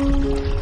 Música